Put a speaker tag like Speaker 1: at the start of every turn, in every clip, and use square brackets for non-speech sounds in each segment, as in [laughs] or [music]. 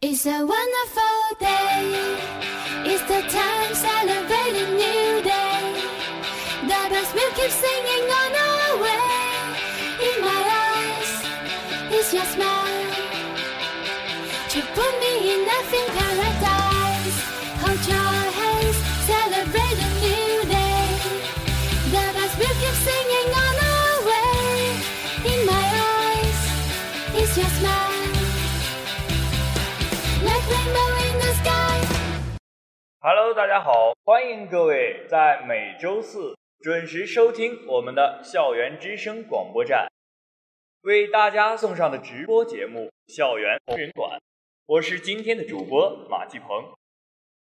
Speaker 1: It's a wonderful day. It's the time celebrating new day. The bells will keep singing on our way. In my eyes, it's your smile.
Speaker 2: Hello，大家好，欢迎各位在每周四准时收听我们的校园之声广播站，为大家送上的直播节目《校园红人馆》，我是今天的主播马继鹏。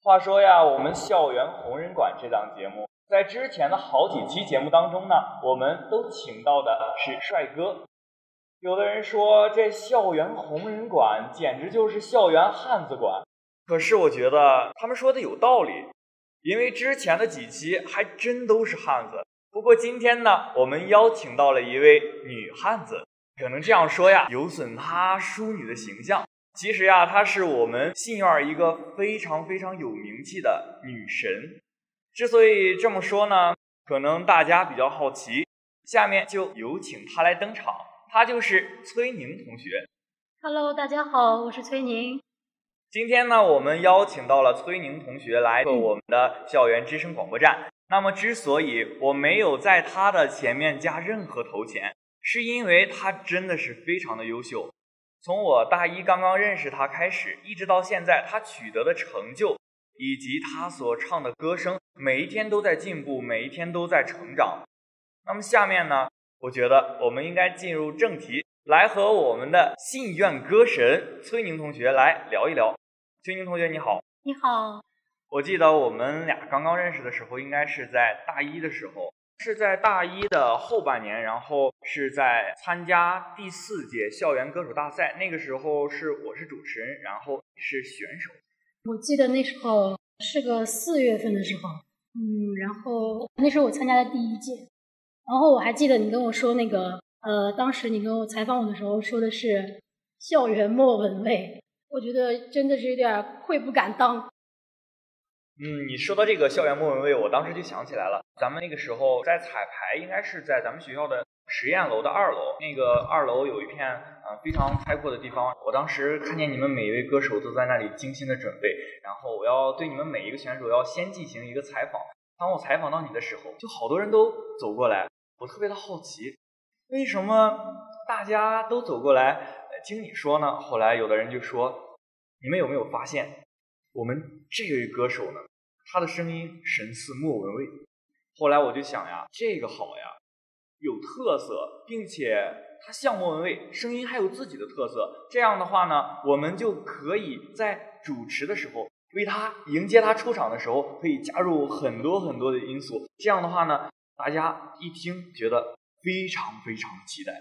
Speaker 2: 话说呀，我们《校园红人馆》这档节目，在之前的好几期节目当中呢，我们都请到的是帅哥。有的人说这校园红人馆简直就是校园汉子馆，可是我觉得他们说的有道理，因为之前的几期还真都是汉子。不过今天呢，我们邀请到了一位女汉子，可能这样说呀，有损她淑女的形象。其实呀，她是我们信院一个非常非常有名气的女神。之所以这么说呢，可能大家比较好奇，下面就有请她来登场。她就是崔宁同学。
Speaker 3: Hello，大家好，我是崔宁。
Speaker 2: 今天呢，我们邀请到了崔宁同学来做我们的校园之声广播站。那么，之所以我没有在他的前面加任何头衔，是因为他真的是非常的优秀。从我大一刚刚认识他开始，一直到现在，他取得的成就以及他所唱的歌声，每一天都在进步，每一天都在成长。那么下面呢，我觉得我们应该进入正题，来和我们的信院歌神崔宁同学来聊一聊。崔宁同学你好，
Speaker 3: 你好，
Speaker 2: 我记得我们俩刚刚认识的时候，应该是在大一的时候，是在大一的后半年，然后是在参加第四届校园歌手大赛。那个时候是我是主持人，然后是选手。
Speaker 3: 我记得那时候是个四月份的时候，嗯，然后那时候我参加的第一届，然后我还记得你跟我说那个，呃，当时你跟我采访我的时候说的是校园莫文蔚，我觉得真的是有点愧不敢当。
Speaker 2: 嗯，你说到这个校园莫文蔚，我当时就想起来了，咱们那个时候在彩排，应该是在咱们学校的实验楼的二楼，那个二楼有一片呃非常开阔的地方。我当时看见你们每一位歌手都在那里精心的准备，然后我要对你们每一个选手要先进行一个采访。当我采访到你的时候，就好多人都走过来，我特别的好奇，为什么大家都走过来呃听你说呢？后来有的人就说，你们有没有发现，我们这位歌手呢？他的声音神似莫文蔚。后来我就想呀，这个好呀，有特色，并且他像莫文蔚，声音还有自己的特色。这样的话呢，我们就可以在主持的时候，为他迎接他出场的时候，可以加入很多很多的因素。这样的话呢，大家一听觉得非常非常期待。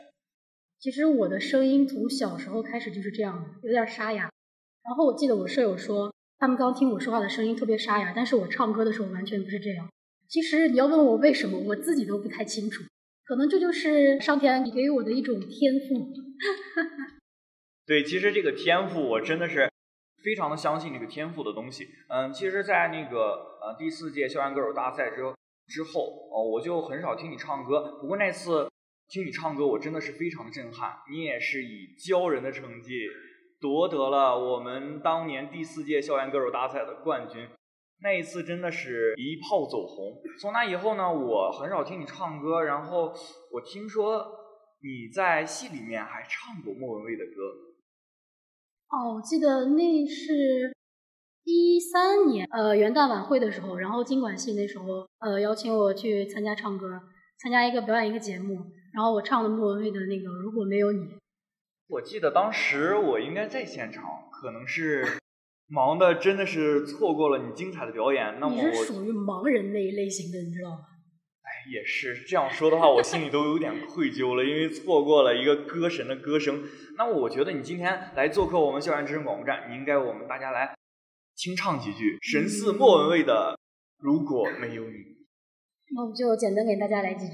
Speaker 3: 其实我的声音从小时候开始就是这样的，有点沙哑。然后我记得我舍友说，他们刚听我说话的声音特别沙哑，但是我唱歌的时候完全不是这样。其实你要问我为什么，我自己都不太清楚。可能这就是上天给予我的一种天赋。[laughs]
Speaker 2: 对，其实这个天赋我真的是非常的相信这个天赋的东西。嗯，其实，在那个呃第四届校园歌手大赛之之后，哦，我就很少听你唱歌。不过那次听你唱歌，我真的是非常的震撼。你也是以骄人的成绩夺得了我们当年第四届校园歌手大赛的冠军。那一次真的是一炮走红。从那以后呢，我很少听你唱歌，然后我听说你在戏里面还唱过莫文蔚的歌。
Speaker 3: 哦，我记得那是一三年，呃，元旦晚会的时候，然后经管系那时候，呃，邀请我去参加唱歌，参加一个表演一个节目，然后我唱的莫文蔚的那个《如果没有你》。
Speaker 2: 我记得当时我应该在现场，可能是忙的，真的是错过了你精彩的表演。那么
Speaker 3: 你是属于盲人那一类型的，你知道吗？
Speaker 2: 也是这样说的话，我心里都有点愧疚了，因为错过了一个歌神的歌声。那么我觉得你今天来做客我们校园之声广播站，你应该我们大家来清唱几句神似莫文蔚的《如果没有你》。
Speaker 3: 那我就简单给大家来几句。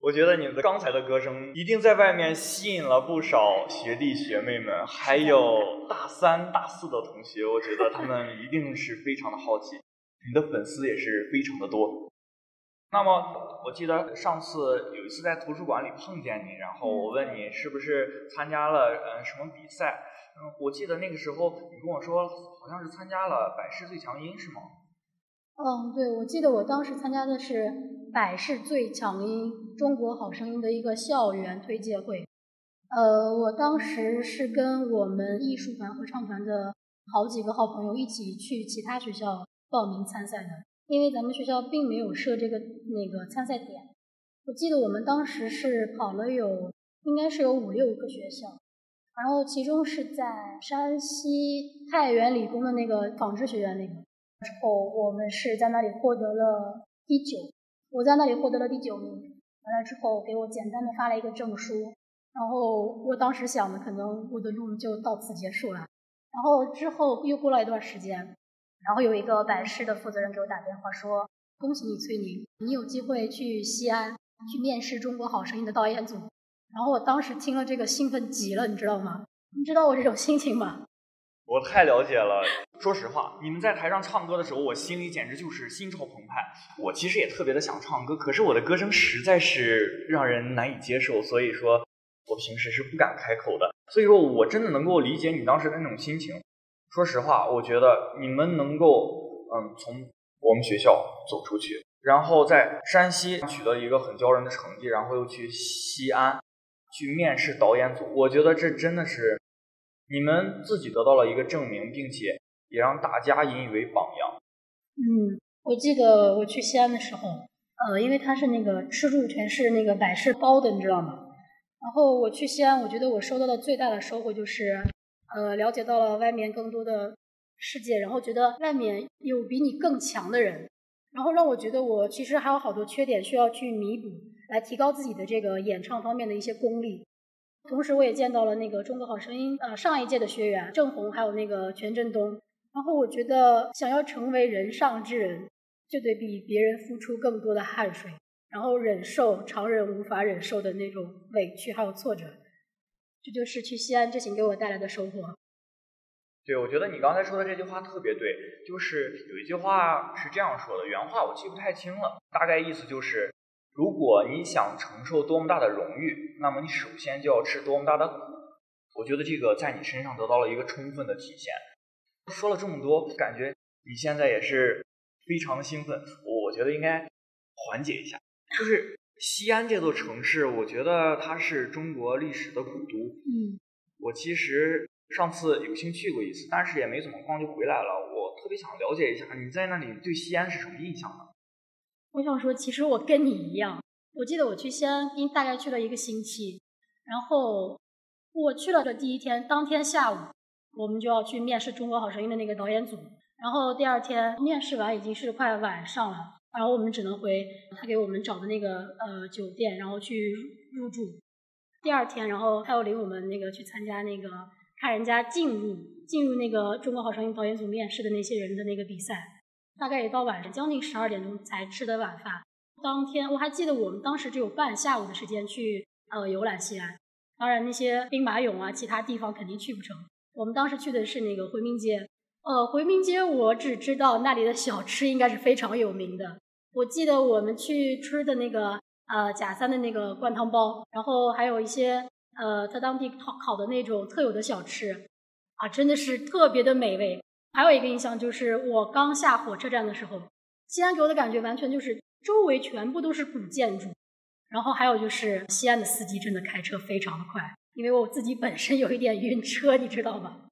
Speaker 2: 我觉得你的刚才的歌声一定在外面吸引了不少学弟学妹们，还有大三、大四的同学，我觉得他们一定是非常的好奇。你的粉丝也是非常的多。那么，我记得上次有一次在图书馆里碰见你，然后我问你是不是参加了嗯什么比赛？嗯，我记得那个时候你跟我说好像是参加了百事最强音，是吗？
Speaker 3: 嗯，对，我记得我当时参加的是百事最强音中国好声音的一个校园推介会。呃，我当时是跟我们艺术团合唱团的好几个好朋友一起去其他学校报名参赛的，因为咱们学校并没有设这个那个参赛点。我记得我们当时是跑了有应该是有五六个学校，然后其中是在山西太原理工的那个纺织学院那个。之后，我们是在那里获得了第九，我在那里获得了第九名。完了之后，给我简单的发了一个证书。然后我当时想的，可能我的路就到此结束了。然后之后又过了一段时间，然后有一个百事的负责人给我打电话说：“恭喜你，崔宁，你有机会去西安去面试《中国好声音》的导演组。”然后我当时听了这个兴奋极了，你知道吗？你知道我这种心情吗？
Speaker 2: 我太了解了。说实话，你们在台上唱歌的时候，我心里简直就是心潮澎湃。我其实也特别的想唱歌，可是我的歌声实在是让人难以接受，所以说我平时是不敢开口的。所以说我真的能够理解你当时的那种心情。说实话，我觉得你们能够嗯从我们学校走出去，然后在山西取得一个很骄人的成绩，然后又去西安去面试导演组，我觉得这真的是。你们自己得到了一个证明，并且也让大家引以为榜样。
Speaker 3: 嗯，我记得我去西安的时候，呃，因为它是那个吃住全是那个百事包的，你知道吗？然后我去西安，我觉得我收到的最大的收获就是，呃，了解到了外面更多的世界，然后觉得外面有比你更强的人，然后让我觉得我其实还有好多缺点需要去弥补，来提高自己的这个演唱方面的一些功力。同时，我也见到了那个《中国好声音》呃上一届的学员郑红，还有那个全振东。然后我觉得，想要成为人上之人，就得比别人付出更多的汗水，然后忍受常人无法忍受的那种委屈还有挫折。这就是去西安之行给我带来的收获。
Speaker 2: 对，我觉得你刚才说的这句话特别对，就是有一句话是这样说的，原话我记不太清了，大概意思就是。如果你想承受多么大的荣誉，那么你首先就要吃多么大的苦。我觉得这个在你身上得到了一个充分的体现。说了这么多，感觉你现在也是非常的兴奋。我觉得应该缓解一下。就是西安这座城市，我觉得它是中国历史的古都。
Speaker 3: 嗯，
Speaker 2: 我其实上次有幸去过一次，但是也没怎么逛就回来了。我特别想了解一下你在那里对西安是什么印象呢？
Speaker 3: 我想说，其实我跟你一样。我记得我去西安，因大概去了一个星期。然后我去了的第一天，当天下午我们就要去面试《中国好声音》的那个导演组。然后第二天面试完已经是快晚上了，然后我们只能回他给我们找的那个呃酒店，然后去入住。第二天，然后他又领我们那个去参加那个看人家进入进入那个《中国好声音》导演组面试的那些人的那个比赛。大概也到晚上将近十二点钟才吃的晚饭。当天我还记得，我们当时只有半下午的时间去呃游览西安。当然那些兵马俑啊，其他地方肯定去不成。我们当时去的是那个回民街。呃，回民街我只知道那里的小吃应该是非常有名的。我记得我们去吃的那个呃贾三的那个灌汤包，然后还有一些呃他当地烤烤的那种特有的小吃，啊，真的是特别的美味。还有一个印象就是，我刚下火车站的时候，西安给我的感觉完全就是周围全部都是古建筑。然后还有就是，西安的司机真的开车非常的快，因为我自己本身有一点晕车，你知道吗？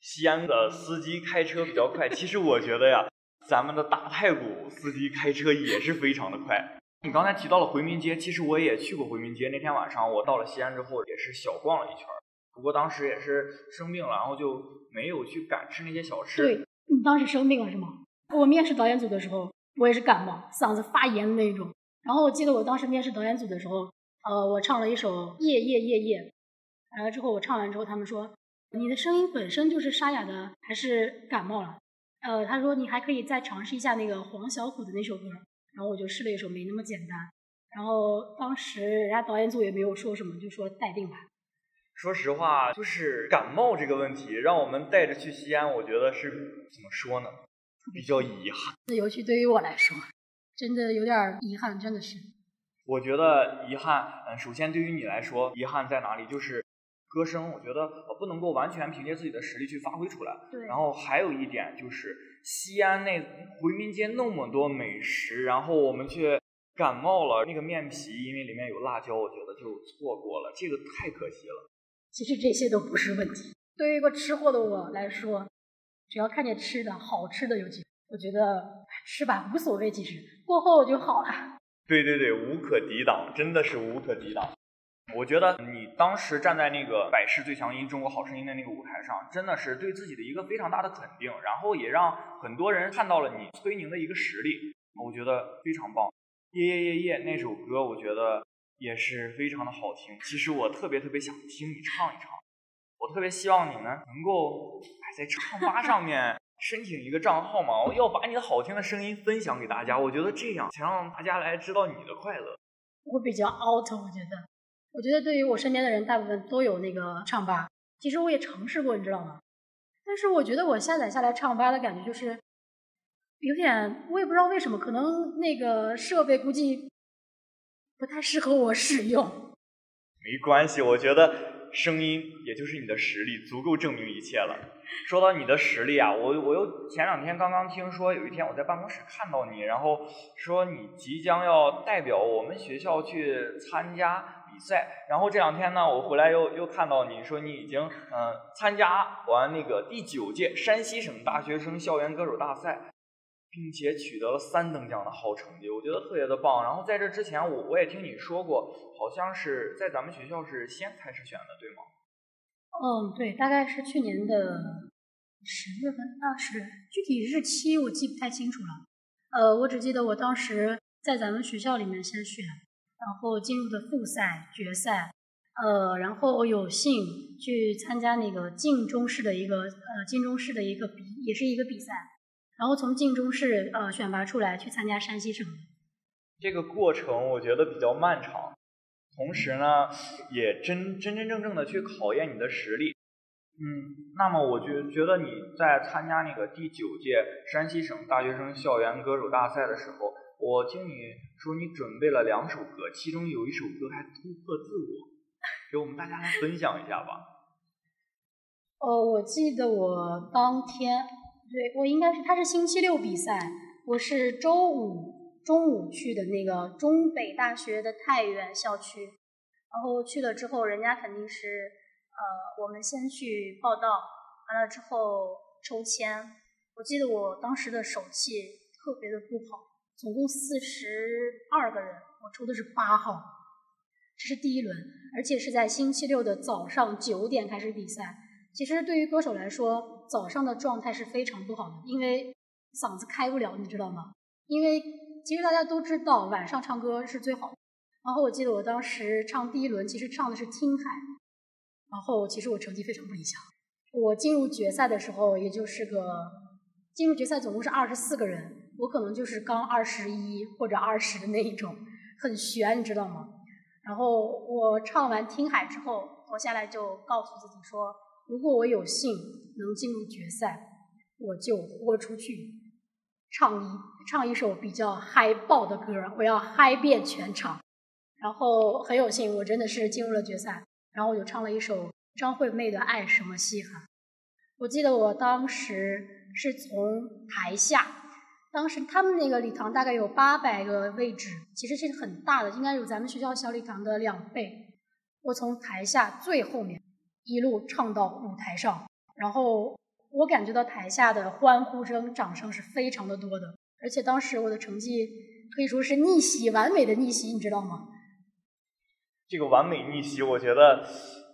Speaker 2: 西安的司机开车比较快，其实我觉得呀，[laughs] 咱们的大太谷司机开车也是非常的快。你刚才提到了回民街，其实我也去过回民街。那天晚上我到了西安之后，也是小逛了一圈。不过当时也是生病了，然后就没有去敢吃那些小吃。
Speaker 3: 对，你当时生病了是吗？我面试导演组的时候，我也是感冒，嗓子发炎的那种。然后我记得我当时面试导演组的时候，呃，我唱了一首《夜夜夜夜》，完了之后我唱完之后，他们说你的声音本身就是沙哑的，还是感冒了？呃，他说你还可以再尝试一下那个黄小琥的那首歌。然后我就试了一首《没那么简单》，然后当时人家导演组也没有说什么，就说待定吧。
Speaker 2: 说实话，就是感冒这个问题，让我们带着去西安，我觉得是怎么说呢？比较遗憾。
Speaker 3: 尤其对于我来说，真的有点遗憾，真的是。
Speaker 2: 我觉得遗憾，嗯，首先对于你来说，遗憾在哪里？就是歌声，我觉得不能够完全凭借自己的实力去发挥出来。
Speaker 3: 对。
Speaker 2: 然后还有一点就是西安那回民街那么多美食，然后我们却感冒了，那个面皮因为里面有辣椒，我觉得就错过了，这个太可惜了。
Speaker 3: 其实这些都不是问题。对于一个吃货的我来说，只要看见吃的好吃的有几，我觉得吃吧无所谓，其实过后就好了。
Speaker 2: 对对对，无可抵挡，真的是无可抵挡。我觉得你当时站在那个百事最强音中国好声音的那个舞台上，真的是对自己的一个非常大的肯定，然后也让很多人看到了你崔宁的一个实力，我觉得非常棒。夜夜夜夜那首歌，我觉得。也是非常的好听。其实我特别特别想听你唱一唱，我特别希望你呢能够在唱吧上面 [laughs] 申请一个账号嘛，我要把你的好听的声音分享给大家。我觉得这样才让大家来知道你的快乐。
Speaker 3: 我比较 out，我觉得，我觉得对于我身边的人，大部分都有那个唱吧。其实我也尝试过，你知道吗？但是我觉得我下载下来唱吧的感觉就是有点，我也不知道为什么，可能那个设备估计。不太适合我使用，
Speaker 2: 没关系，我觉得声音也就是你的实力，足够证明一切了。说到你的实力啊，我我又前两天刚刚听说，有一天我在办公室看到你，然后说你即将要代表我们学校去参加比赛，然后这两天呢，我回来又又看到你说你已经嗯参加完那个第九届山西省大学生校园歌手大赛。并且取得了三等奖的好成绩，我觉得特别的棒。然后在这之前，我我也听你说过，好像是在咱们学校是先开始选的，对吗？
Speaker 3: 嗯，对，大概是去年的十月份，啊，是具体日期我记不太清楚了。呃，我只记得我当时在咱们学校里面先选，然后进入的复赛、决赛，呃，然后我有幸去参加那个晋中市的一个呃晋中市的一个比，也是一个比赛。然后从晋中市呃选拔出来去参加山西省，
Speaker 2: 这个过程我觉得比较漫长，同时呢也真真真正正的去考验你的实力。嗯，那么我觉觉得你在参加那个第九届山西省大学生校园歌手大赛的时候，我听你说你准备了两首歌，其中有一首歌还突破自我，给我们大家来分享一下吧。
Speaker 3: 哦，我记得我当天。对我应该是，他是星期六比赛，我是周五中午去的那个中北大学的太原校区，然后去了之后，人家肯定是，呃，我们先去报道，完了之后抽签。我记得我当时的手气特别的不好，总共四十二个人，我抽的是八号，这是第一轮，而且是在星期六的早上九点开始比赛。其实对于歌手来说，早上的状态是非常不好的，因为嗓子开不了，你知道吗？因为其实大家都知道，晚上唱歌是最好的。然后我记得我当时唱第一轮，其实唱的是《听海》，然后其实我成绩非常不理想。我进入决赛的时候，也就是个进入决赛总共是二十四个人，我可能就是刚二十一或者二十的那一种，很悬，你知道吗？然后我唱完《听海》之后，我下来就告诉自己说。如果我有幸能进入决赛，我就豁出去唱一唱一首比较嗨爆的歌，我要嗨遍全场。然后很有幸，我真的是进入了决赛，然后我就唱了一首张惠妹的《爱什么稀罕》。我记得我当时是从台下，当时他们那个礼堂大概有八百个位置，其实是很大的，应该有咱们学校小礼堂的两倍。我从台下最后面。一路唱到舞台上，然后我感觉到台下的欢呼声、掌声是非常的多的，而且当时我的成绩可以说是逆袭，完美的逆袭，你知道吗？
Speaker 2: 这个完美逆袭，我觉得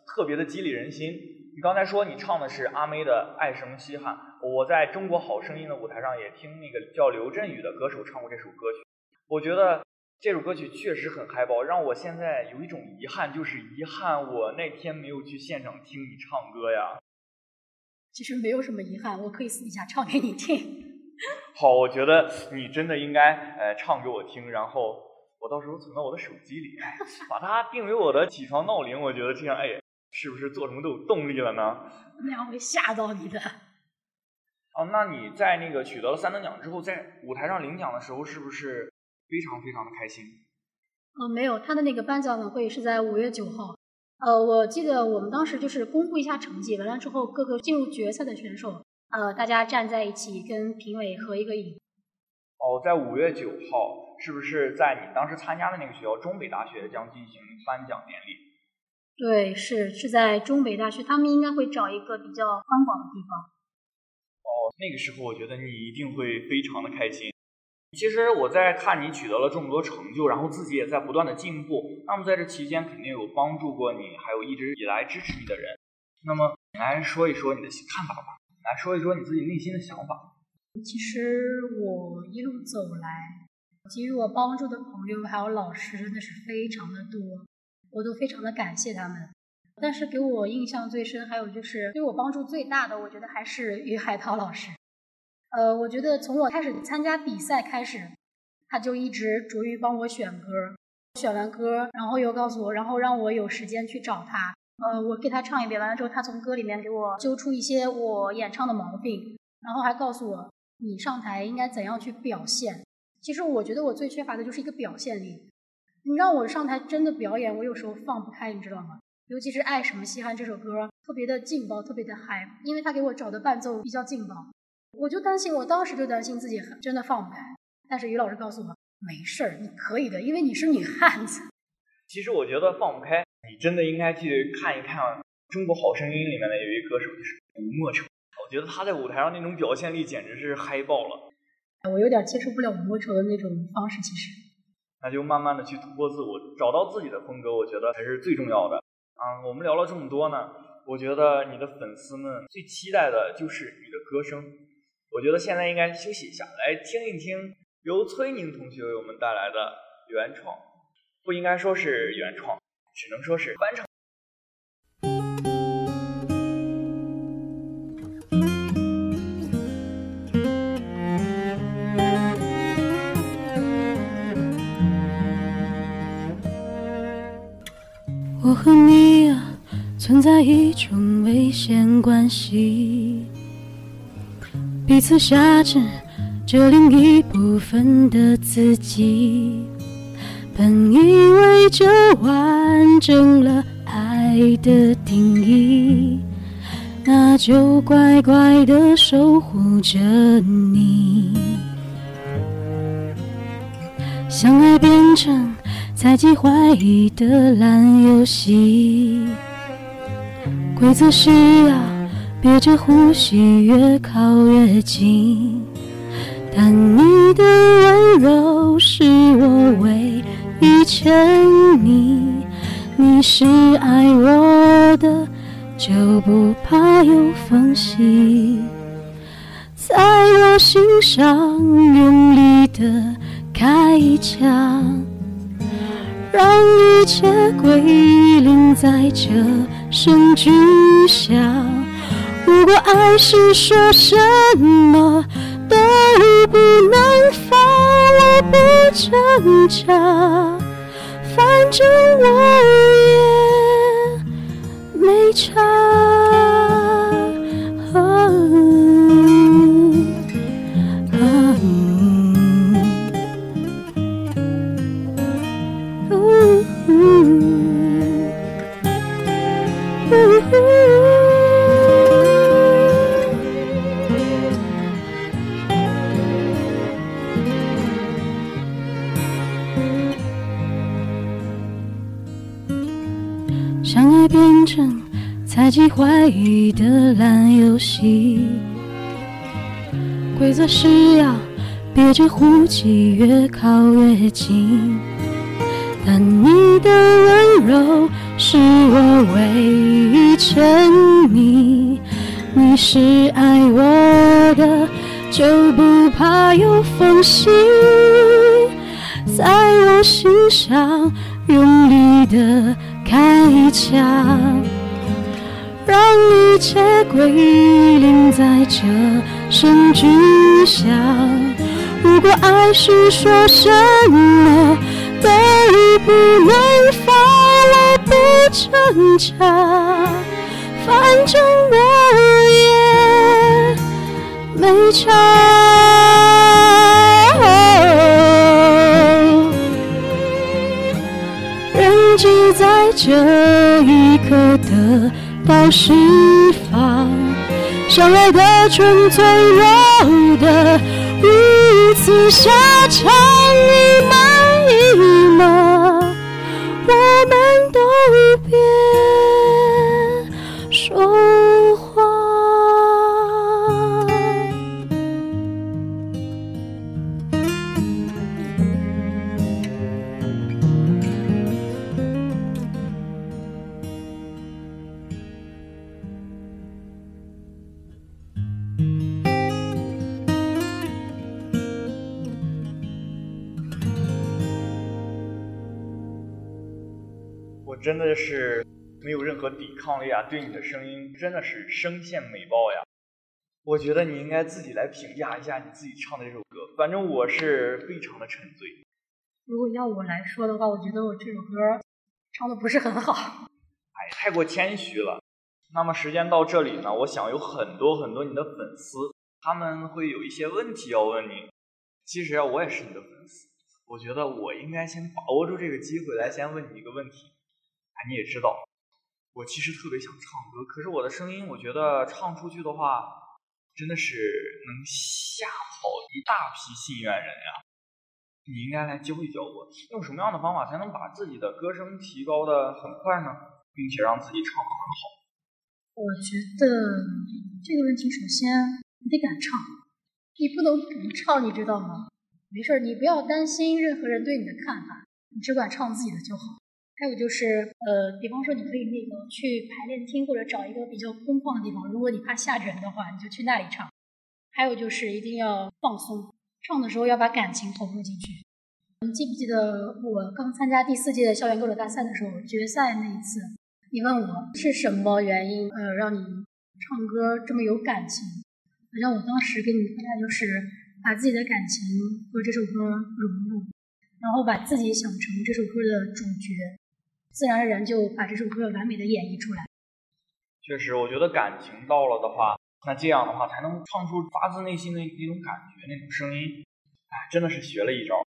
Speaker 2: 特别的激励人心。你刚才说你唱的是阿妹的《爱什么稀罕》，我在中国好声音的舞台上也听那个叫刘振宇的歌手唱过这首歌曲，我觉得这首歌曲确实很嗨爆，让我现在有一种遗憾，就是遗憾我那天没有去现场听你唱歌呀。
Speaker 3: 其实没有什么遗憾，我可以私底下唱给你听。[laughs]
Speaker 2: 好，我觉得你真的应该呃唱给我听，然后我到时候存到我的手机里，哎，[laughs] 把它定为我的起床闹铃。我觉得这样，哎，是不是做什么都有动力了呢？[laughs]
Speaker 3: 那样会吓到你的。
Speaker 2: 哦，那你在那个取得了三等奖之后，在舞台上领奖的时候，是不是非常非常的开心？
Speaker 3: 呃，没有，他的那个颁奖晚会是在五月九号。呃，我记得我们当时就是公布一下成绩，完了之后各个进入决赛的选手，呃，大家站在一起跟评委合一个影。
Speaker 2: 哦，在五月九号，是不是在你当时参加的那个学校中北大学将进行颁奖典礼？
Speaker 3: 对，是是在中北大学，他们应该会找一个比较宽广的地方。
Speaker 2: 哦那个时候，我觉得你一定会非常的开心。其实我在看你取得了这么多成就，然后自己也在不断的进步。那么在这期间，肯定有帮助过你，还有一直以来支持你的人。那么你来说一说你的看法吧，来说一说你自己内心的想法。
Speaker 3: 其实我一路走来，给予我帮助的朋友还有老师真的是非常的多，我都非常的感谢他们。但是给我印象最深，还有就是对我帮助最大的，我觉得还是于海涛老师。呃，我觉得从我开始参加比赛开始，他就一直着于帮我选歌，选完歌，然后又告诉我，然后让我有时间去找他。呃，我给他唱一遍，完了之后，他从歌里面给我揪出一些我演唱的毛病，然后还告诉我你上台应该怎样去表现。其实我觉得我最缺乏的就是一个表现力。你让我上台真的表演，我有时候放不开，你知道吗？尤其是《爱什么稀罕》这首歌，特别的劲爆，特别的嗨，因为他给我找的伴奏比较劲爆，我就担心，我当时就担心自己真的放不开。但是于老师告诉我，没事儿，你可以的，因为你是女汉子。
Speaker 2: 其实我觉得放不开，你真的应该去看一看《中国好声音》里面的有一歌手，就是吴莫愁。我觉得他在舞台上那种表现力简直是嗨爆了。
Speaker 3: 我有点接受不了吴莫愁的那种方式，其实。
Speaker 2: 那就慢慢的去突破自我，找到自己的风格，我觉得才是最重要的。嗯，我们聊了这么多呢，我觉得你的粉丝们最期待的就是你的歌声。我觉得现在应该休息一下，来听一听由崔宁同学为我们带来的原创，不应该说是原创，只能说是翻唱。
Speaker 4: 我和你啊，存在一种危险关系，彼此挟持着另一部分的自己。本以为这完整了爱的定义，那就乖乖的守护着你。相爱变成。猜忌怀疑的烂游戏，规则是要憋着呼吸越靠越近。但你的温柔是我唯一沉溺，你是爱我的，就不怕有缝隙，在我心上用力的开一枪。让一切归零，在这声巨响。如果爱是说什么都不能放，我不挣扎，反正我也没差。猜忌怀疑的烂游戏，规则是要憋着呼吸越靠越近。但你的温柔是我唯一沉溺，你是爱我的，就不怕有缝隙，在我心上用力的开一枪，让一切归零，在这声巨响。如果爱是说什么都不能放，我不挣扎，反正我也没差。人只在这一刻到释放，相爱的纯粹柔的。如此下场，你
Speaker 2: 真的是没有任何抵抗力啊！对你的声音真的是声线美爆呀！我觉得你应该自己来评价一下你自己唱的这首歌，反正我是非常的沉醉。
Speaker 3: 如果要我来说的话，我觉得我这首歌唱的不是很好。
Speaker 2: 哎，太过谦虚了。那么时间到这里呢，我想有很多很多你的粉丝，他们会有一些问题要问你。其实啊，我也是你的粉丝，我觉得我应该先把握住这个机会来先问你一个问题。你也知道，我其实特别想唱歌，可是我的声音，我觉得唱出去的话，真的是能吓跑一大批信愿人呀。你应该来教一教我，用什么样的方法才能把自己的歌声提高的很快呢，并且让自己唱得很好。
Speaker 3: 我觉得这个问题，首先你得敢唱，你不能不唱，你知道吗？没事儿，你不要担心任何人对你的看法，你只管唱自己的就好。还有就是，呃，比方说你可以那个去排练厅或者找一个比较空旷的地方，如果你怕吓人的话，你就去那里唱。还有就是一定要放松，唱的时候要把感情投入进去。你记不记得我刚参加第四届的校园歌手大赛的时候，决赛那一次，你问我是什么原因，呃，让你唱歌这么有感情？好像我当时给你的回答就是把自己的感情和这首歌融入，然后把自己想成这首歌的主角。自然而然就把这首歌完美的演绎出来。
Speaker 2: 确实，我觉得感情到了的话，那这样的话才能唱出发自内心的那种感觉，那种声音。哎，真的是学了一招。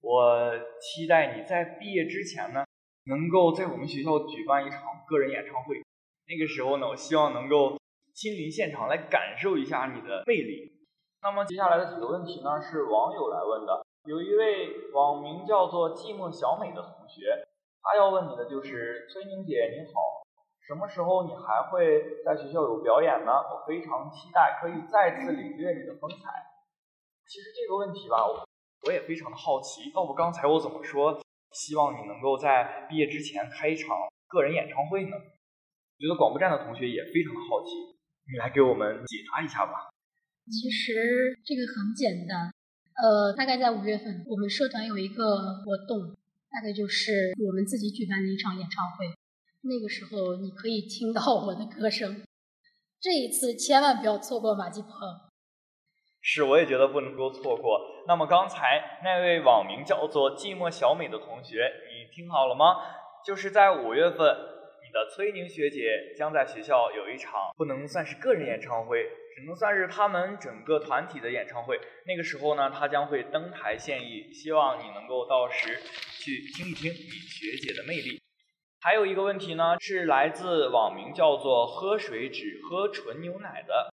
Speaker 2: 我期待你在毕业之前呢，能够在我们学校举办一场个人演唱会。那个时候呢，我希望能够亲临现场来感受一下你的魅力。那么接下来的几个问题呢，是网友来问的。有一位网名叫做寂寞小美的同学。他要问你的就是崔宁姐你好，什么时候你还会在学校有表演呢？我非常期待可以再次领略你的风采。其实这个问题吧，我也非常的好奇。要不刚才我怎么说希望你能够在毕业之前开一场个人演唱会呢？我觉得广播站的同学也非常的好奇，你来给我们解答一下吧。
Speaker 3: 其实这个很简单，呃，大概在五月份，我们社团有一个活动。大概就是我们自己举办的一场演唱会，那个时候你可以听到我的歌声。这一次千万不要错过马季鹏。
Speaker 2: 是，我也觉得不能够错过。那么刚才那位网名叫做寂寞小美的同学，你听好了吗？就是在五月份，你的崔宁学姐将在学校有一场不能算是个人演唱会。只能算是他们整个团体的演唱会。那个时候呢，他将会登台献艺，希望你能够到时去听一听你学姐的魅力。还有一个问题呢，是来自网名叫做“喝水只喝纯牛奶”的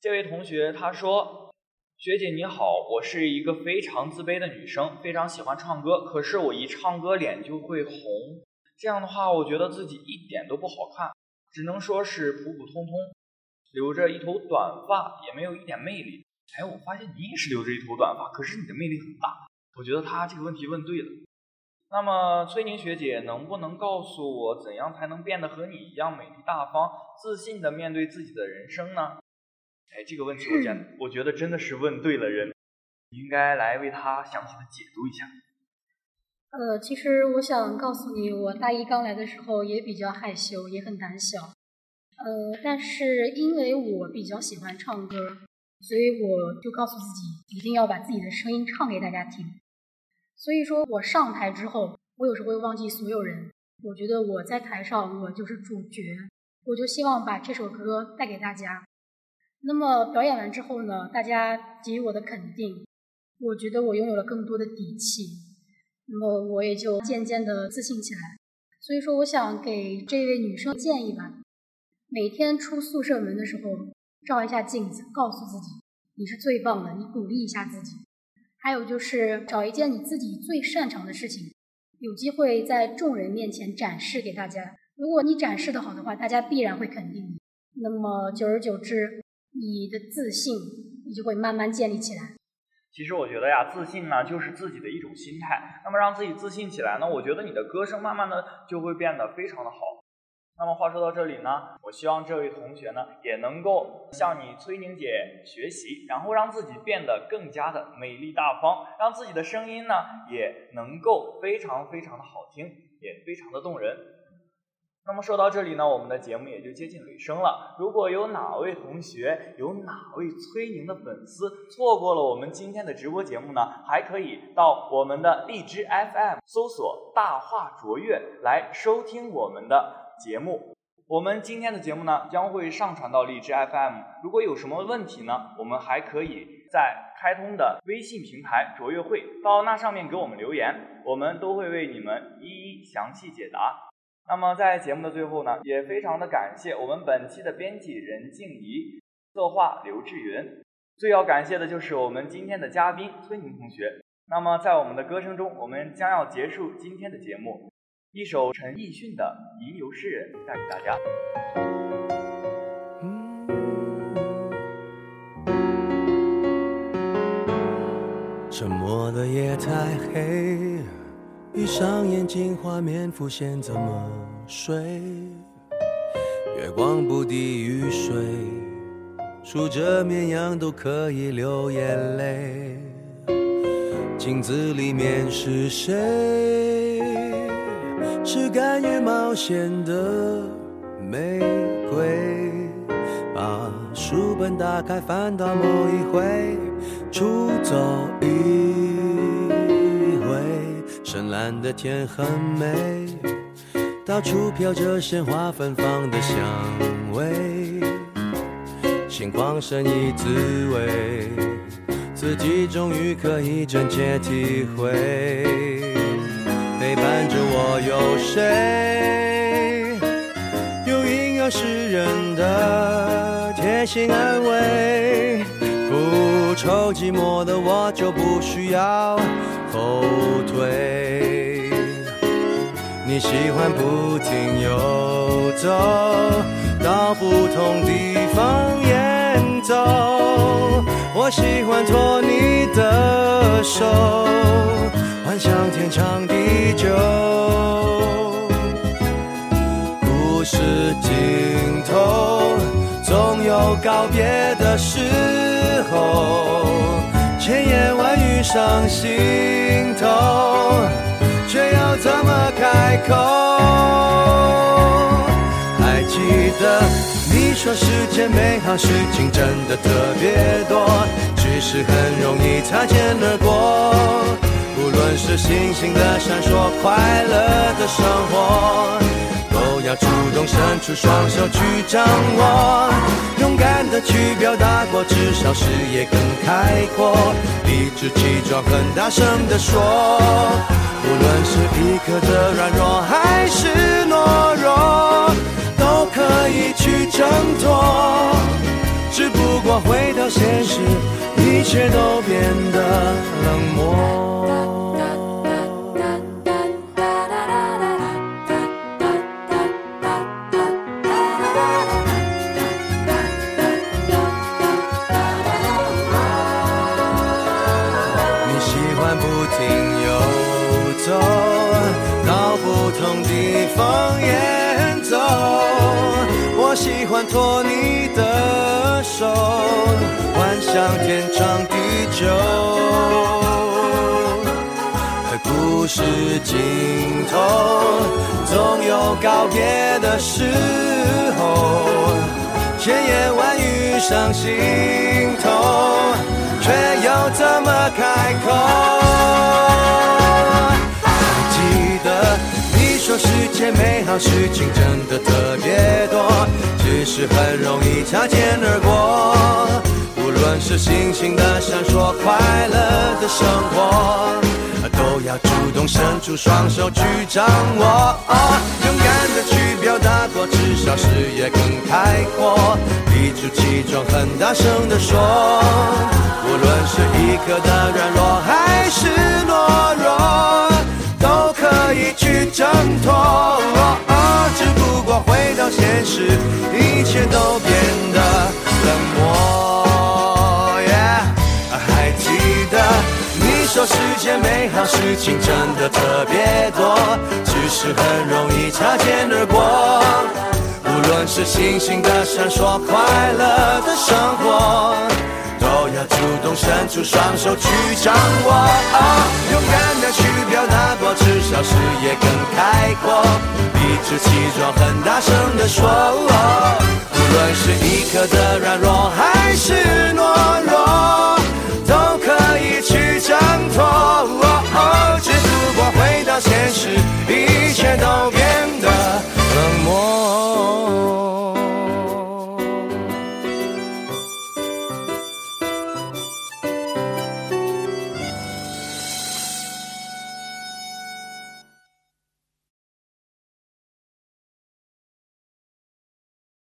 Speaker 2: 这位同学，他说：“学姐你好，我是一个非常自卑的女生，非常喜欢唱歌，可是我一唱歌脸就会红，这样的话，我觉得自己一点都不好看，只能说是普普通通。”留着一头短发，也没有一点魅力。哎，我发现你也是留着一头短发，可是你的魅力很大。我觉得他这个问题问对了。那么崔宁学姐能不能告诉我，怎样才能变得和你一样美丽大方、自信的面对自己的人生呢？哎，这个问题我真我觉得真的是问对了人，应该来为他详细的解读一下。
Speaker 3: 呃，其实我想告诉你，我大一刚来的时候也比较害羞，也很胆小。呃，但是因为我比较喜欢唱歌，所以我就告诉自己一定要把自己的声音唱给大家听。所以说我上台之后，我有时候会忘记所有人，我觉得我在台上我就是主角，我就希望把这首歌带给大家。那么表演完之后呢，大家给予我的肯定，我觉得我拥有了更多的底气。那么我也就渐渐的自信起来，所以说我想给这位女生建议吧，每天出宿舍门的时候照一下镜子，告诉自己你是最棒的，你鼓励一下自己。还有就是找一件你自己最擅长的事情，有机会在众人面前展示给大家。如果你展示的好的话，大家必然会肯定你。那么久而久之，你的自信你就会慢慢建立起来。
Speaker 2: 其实我觉得呀，自信呢就是自己的一种心态。那么让自己自信起来，呢我觉得你的歌声慢慢的就会变得非常的好。那么话说到这里呢，我希望这位同学呢也能够向你崔宁姐学习，然后让自己变得更加的美丽大方，让自己的声音呢也能够非常非常的好听，也非常的动人。那么说到这里呢，我们的节目也就接近尾声了。如果有哪位同学，有哪位崔宁的粉丝错过了我们今天的直播节目呢，还可以到我们的荔枝 FM 搜索“大话卓越”来收听我们的节目。我们今天的节目呢将会上传到荔枝 FM。如果有什么问题呢，我们还可以在开通的微信平台“卓越会”到那上面给我们留言，我们都会为你们一一详细解答。那么在节目的最后呢，也非常的感谢我们本期的编辑任静怡，策划刘志云，最要感谢的就是我们今天的嘉宾崔宁同学。那么在我们的歌声中，我们将要结束今天的节目，一首陈奕迅的《吟游诗人》带给大家。
Speaker 5: 沉默的夜太黑。闭上眼睛，画面浮现，怎么睡？月光不滴雨水，数着绵羊都可以流眼泪。镜子里面是谁？是甘于冒险的玫瑰。把书本打开，翻到某一回，出走一回。深蓝的天很美，到处飘着鲜花芬芳的香味，心旷神怡滋味，自己终于可以真切体会。陪伴着我有谁？有吟游诗人的贴心安慰，不愁寂寞的我就不需要。后退，你喜欢不停游走，到不同地方演奏。我喜欢拖你的手，想天长地久。故事尽头，总有告别的时候。千言万语上心头，却要怎么开口？还记得你说世间美好事情真的特别多，只是很容易擦肩而过。是星星的闪烁，快乐的生活都。要主动伸出双手去掌握，勇敢的去表达过，至少视野更开阔。理直气壮，很大声的说，无论是一刻的软弱还是懦弱，都可以去挣脱。只不过回到现实，一切都变得冷漠。喜欢托你的手，幻想天长地久。而故事尽头，总有告别的时候。千言万语上心头，却又怎么开口？说世界美好事情真的特别多，只是很容易擦肩而过。无论是星星的闪烁，快乐的生活。都要主动伸出双手去掌握，勇敢的去表达过，至少视野更开阔。理直气壮，很大声的说，无论是一刻的软弱还是懦弱，可以去挣脱。只不过回到现实，一切都变得冷漠。还记得。你说世间美好事情真的特别多，只是很容易擦肩而过。无论是星星的闪烁，快乐的生活，都要主动伸出双手去掌握，勇敢的去表达过，至少视野更开阔，理直气壮，很大声的说，无论是一刻的软弱还是懦弱，都可以去挣脱。哦，只不过回到现实，一切都变得冷漠。